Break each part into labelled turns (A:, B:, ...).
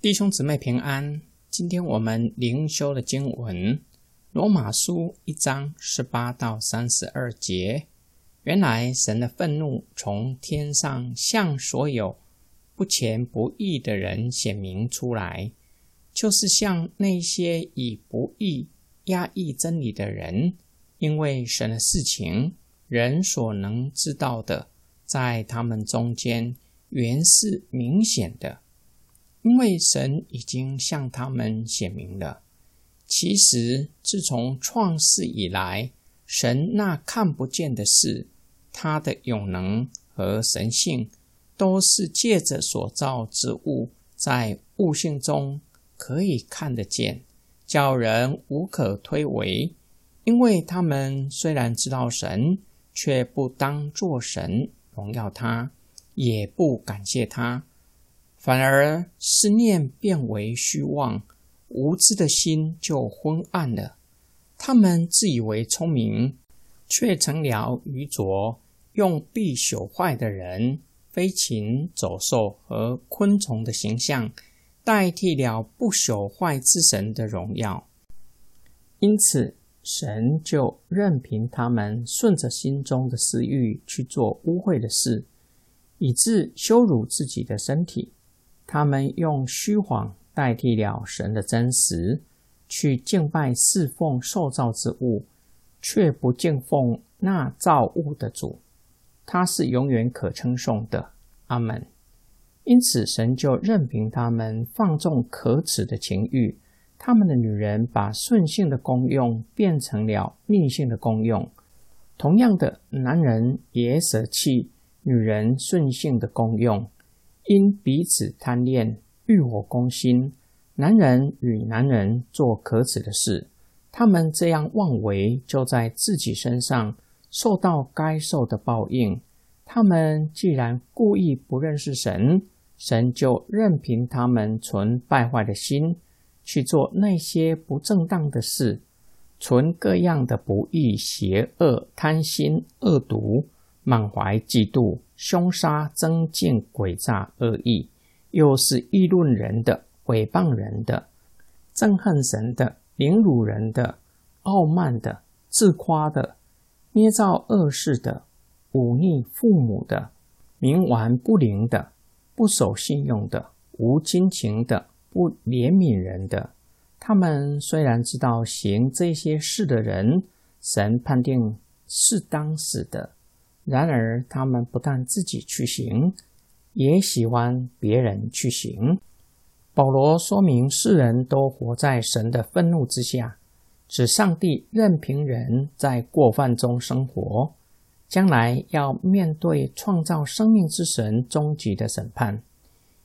A: 弟兄姊妹平安。今天我们灵修的经文《罗马书》一章十八到三十二节。原来神的愤怒从天上向所有不虔不义的人显明出来，就是向那些以不义压抑真理的人，因为神的事情，人所能知道的，在他们中间原是明显的。因为神已经向他们显明了，其实自从创世以来，神那看不见的事，他的永能和神性，都是借着所造之物，在物性中可以看得见，叫人无可推诿。因为他们虽然知道神，却不当作神荣耀他，也不感谢他。反而思念变为虚妄，无知的心就昏暗了。他们自以为聪明，却成了愚拙，用必朽坏的人、飞禽走兽和昆虫的形象，代替了不朽坏之神的荣耀。因此，神就任凭他们顺着心中的私欲去做污秽的事，以致羞辱自己的身体。他们用虚谎代替了神的真实，去敬拜侍奉受造之物，却不敬奉那造物的主。他是永远可称颂的。阿门。因此，神就任凭他们放纵可耻的情欲。他们的女人把顺性的功用变成了逆性的功用。同样的，男人也舍弃女人顺性的功用。因彼此贪恋，欲火攻心，男人与男人做可耻的事，他们这样妄为，就在自己身上受到该受的报应。他们既然故意不认识神，神就任凭他们存败坏的心，去做那些不正当的事，存各样的不义、邪恶、贪心、恶毒。满怀嫉妒、凶杀、争竞、诡诈、恶意，又是议论人的、诽谤人的、憎恨神的、凌辱人的、傲慢的、自夸的、捏造恶事的、忤逆父母的、冥顽不灵的、不守信用的、无亲情的、不怜悯人的。他们虽然知道行这些事的人，神判定是当死的。然而，他们不但自己去行，也喜欢别人去行。保罗说明，世人都活在神的愤怒之下，指上帝任凭人在过犯中生活，将来要面对创造生命之神终极的审判。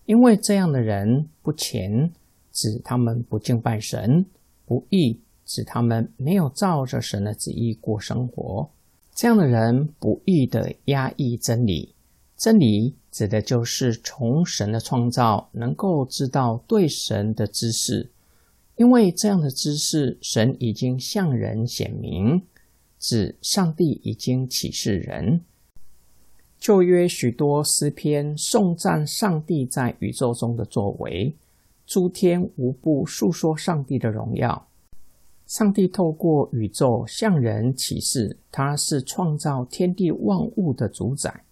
A: 因为这样的人不虔，指他们不敬拜神；不义，指他们没有照着神的旨意过生活。这样的人不易的压抑真理，真理指的就是从神的创造能够知道对神的知识，因为这样的知识，神已经向人显明，指上帝已经启示人。旧约许多诗篇颂赞上帝在宇宙中的作为，诸天无不述说上帝的荣耀。上帝透过宇宙向人启示，他是创造天地万物的主宰。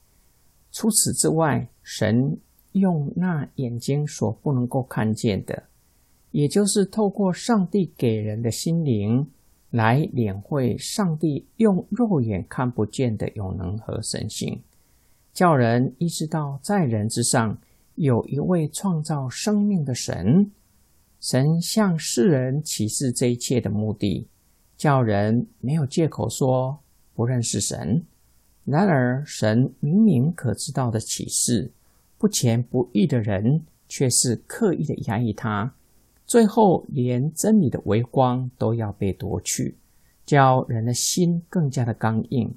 A: 除此之外，神用那眼睛所不能够看见的，也就是透过上帝给人的心灵，来领会上帝用肉眼看不见的永能和神性，叫人意识到在人之上有一位创造生命的神。神向世人启示这一切的目的，叫人没有借口说不认识神。然而，神明明可知道的启示，不虔不义的人却是刻意的压抑他，最后连真理的微光都要被夺去，叫人的心更加的刚硬。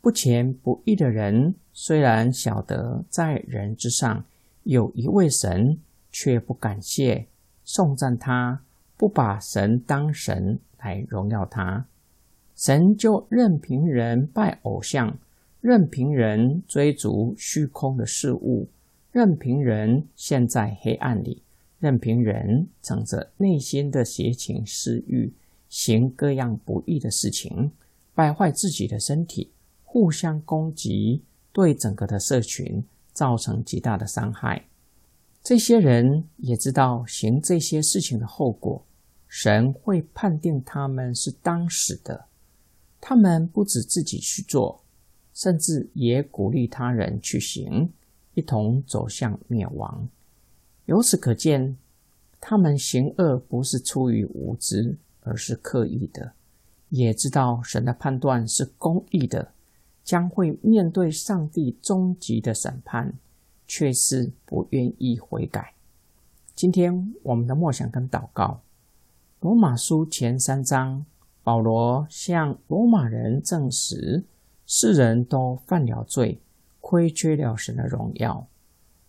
A: 不虔不义的人虽然晓得在人之上有一位神，却不感谢。颂赞他，不把神当神来荣耀他，神就任凭人拜偶像，任凭人追逐虚空的事物，任凭人陷在黑暗里，任凭人乘着内心的邪情私欲，行各样不义的事情，败坏自己的身体，互相攻击，对整个的社群造成极大的伤害。这些人也知道行这些事情的后果，神会判定他们是当死的。他们不止自己去做，甚至也鼓励他人去行，一同走向灭亡。由此可见，他们行恶不是出于无知，而是刻意的，也知道神的判断是公义的，将会面对上帝终极的审判，却是不愿意悔改。今天我们的默想跟祷告，罗马书前三章。保罗向罗马人证实，世人都犯了罪，亏缺了神的荣耀。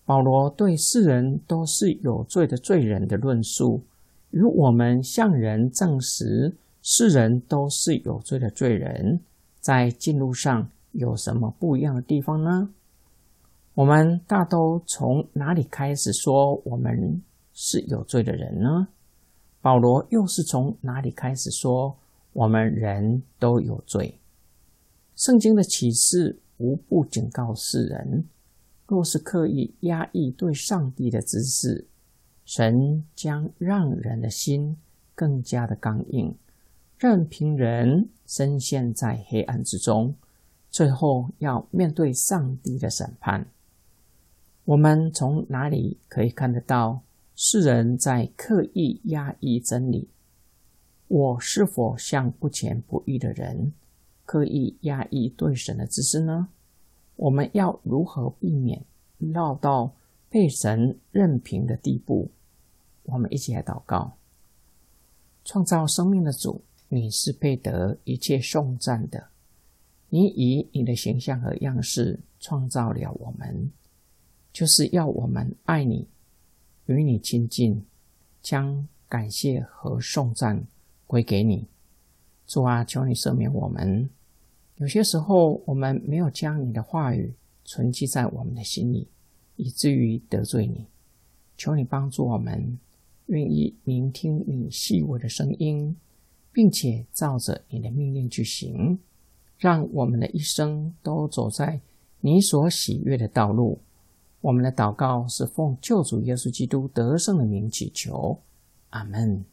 A: 保罗对世人都是有罪的罪人的论述，与我们向人证实世人都是有罪的罪人，在进路上有什么不一样的地方呢？我们大都从哪里开始说我们是有罪的人呢？保罗又是从哪里开始说？我们人都有罪。圣经的启示无不警告世人：若是刻意压抑对上帝的知识，神将让人的心更加的刚硬，任凭人深陷在黑暗之中，最后要面对上帝的审判。我们从哪里可以看得到世人在刻意压抑真理？我是否像不虔不义的人，刻意压抑对神的知识呢？我们要如何避免落到被神任凭的地步？我们一起来祷告：创造生命的主，你是配得一切颂赞的。你以你的形象和样式创造了我们，就是要我们爱你，与你亲近，将感谢和颂赞。归给你，主啊，求你赦免我们。有些时候，我们没有将你的话语存记在我们的心里，以至于得罪你。求你帮助我们，愿意聆听你细微的声音，并且照着你的命令去行，让我们的一生都走在你所喜悦的道路。我们的祷告是奉救主耶稣基督得胜的名祈求，阿门。